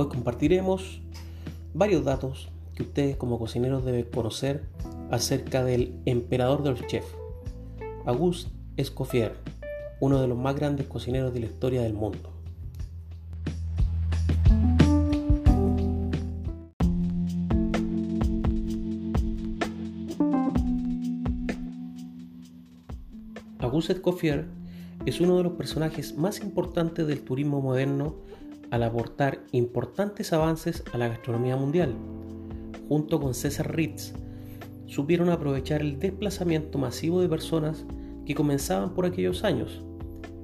Hoy compartiremos varios datos que ustedes como cocineros deben conocer acerca del emperador de los chefs, Auguste Escoffier, uno de los más grandes cocineros de la historia del mundo. Auguste Escoffier es uno de los personajes más importantes del turismo moderno al aportar importantes avances a la gastronomía mundial. Junto con César Ritz, supieron aprovechar el desplazamiento masivo de personas que comenzaban por aquellos años,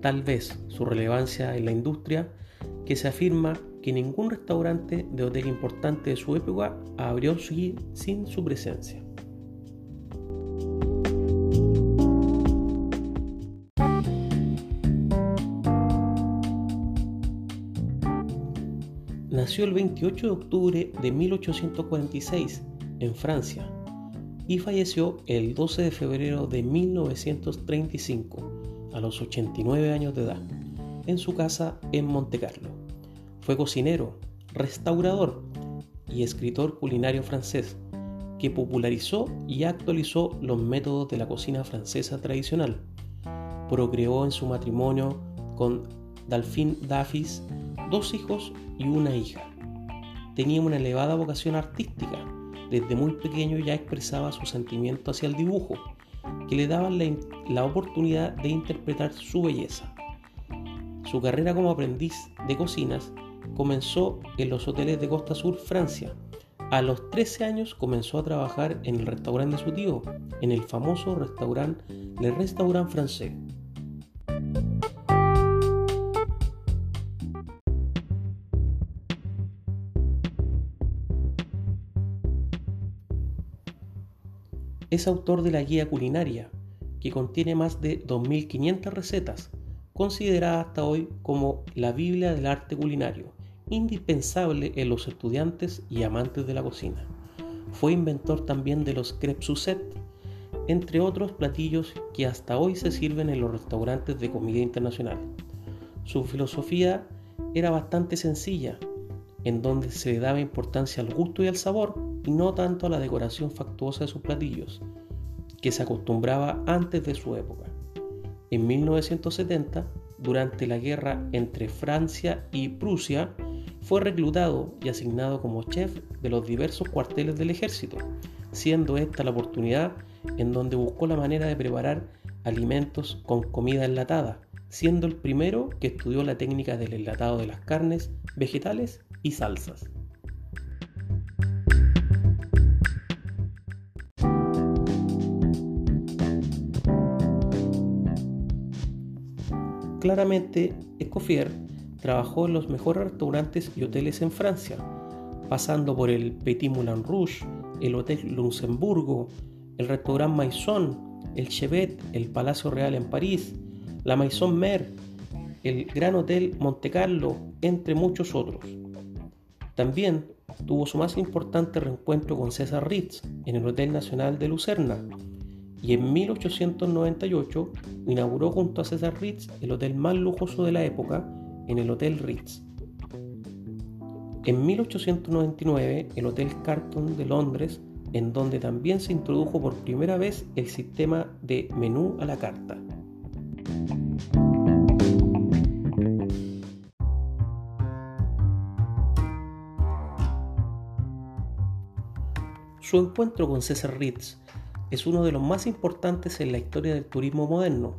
tal vez su relevancia en la industria, que se afirma que ningún restaurante de hotel importante de su época abrió sin su presencia. Nació el 28 de octubre de 1846 en Francia y falleció el 12 de febrero de 1935 a los 89 años de edad en su casa en Montecarlo. Fue cocinero, restaurador y escritor culinario francés que popularizó y actualizó los métodos de la cocina francesa tradicional. Procreó en su matrimonio con Delphine Daffis dos hijos y una hija. Tenía una elevada vocación artística. Desde muy pequeño ya expresaba su sentimiento hacia el dibujo, que le daban la, oportunidad de interpretar su belleza. Su carrera como aprendiz de cocinas comenzó en los hoteles de Costa Sur, Francia. A los 13 años comenzó a trabajar en el restaurante de su tío, en el famoso restaurante Le Restaurant Français. Es autor de la guía culinaria, que contiene más de 2.500 recetas, considerada hasta hoy como la Biblia del arte culinario, indispensable en los estudiantes y amantes de la cocina. Fue inventor también de los crepes Suzette, entre otros platillos que hasta hoy se sirven en los restaurantes de comida internacional. Su filosofía era bastante sencilla, en donde se le daba importancia al gusto y al sabor y no tanto a la decoración factuosa de sus platillos, que se acostumbraba antes de su época. En 1970, durante la guerra entre Francia y Prusia, fue reclutado y asignado como chef de los diversos cuarteles del ejército, siendo esta la oportunidad en donde buscó la manera de preparar alimentos con comida enlatada, siendo el primero que estudió la técnica del enlatado de las carnes, vegetales y salsas. Claramente, Escoffier trabajó en los mejores restaurantes y hoteles en Francia, pasando por el Petit Moulin Rouge, el Hotel Luxemburgo, el restaurant Maison, el Chevet, el Palacio Real en París, la Maison Mer, el Gran Hotel Monte Carlo, entre muchos otros. También tuvo su más importante reencuentro con César Ritz en el Hotel Nacional de Lucerna y en 1898 inauguró junto a César Ritz el hotel más lujoso de la época en el Hotel Ritz. En 1899 el Hotel Carlton de Londres en donde también se introdujo por primera vez el sistema de menú a la carta. Su encuentro con César Ritz es uno de los más importantes en la historia del turismo moderno,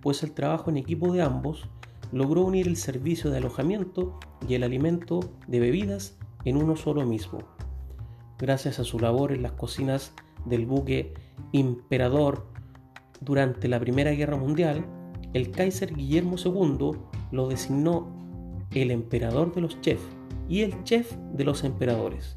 pues el trabajo en equipo de ambos logró unir el servicio de alojamiento y el alimento de bebidas en uno solo mismo. Gracias a su labor en las cocinas del buque Imperador durante la Primera Guerra Mundial, el Kaiser Guillermo II lo designó el emperador de los chefs y el chef de los emperadores.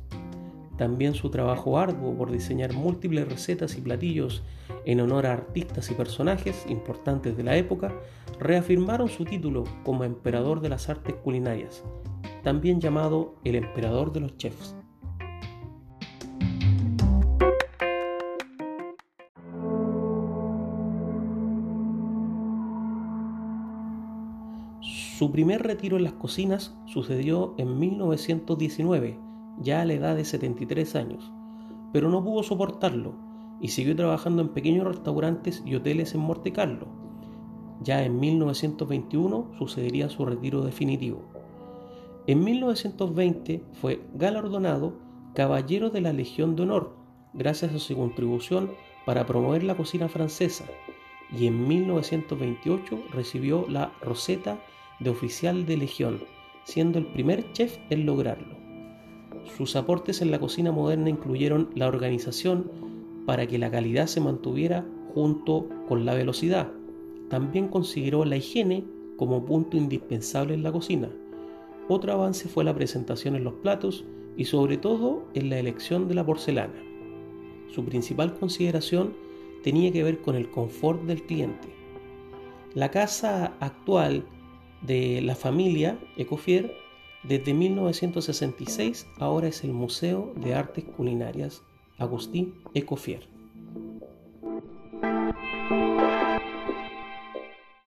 También su trabajo arduo por diseñar múltiples recetas y platillos en honor a artistas y personajes importantes de la época reafirmaron su título como emperador de las artes culinarias, también llamado el emperador de los chefs. Su primer retiro en las cocinas sucedió en 1919, ya a la edad de 73 años, pero no pudo soportarlo y siguió trabajando en pequeños restaurantes y hoteles en Monte Carlo. Ya en 1921 sucedería su retiro definitivo. En 1920 fue galardonado Caballero de la Legión de Honor gracias a su contribución para promover la cocina francesa y en 1928 recibió la Roseta de Oficial de Legión, siendo el primer chef en lograrlo. Sus aportes en la cocina moderna incluyeron la organización para que la calidad se mantuviera junto con la velocidad. También consideró la higiene como punto indispensable en la cocina. Otro avance fue la presentación en los platos y sobre todo en la elección de la porcelana. Su principal consideración tenía que ver con el confort del cliente. La casa actual de la familia Ecofier desde 1966 ahora es el Museo de Artes Culinarias Agustín Ecofier.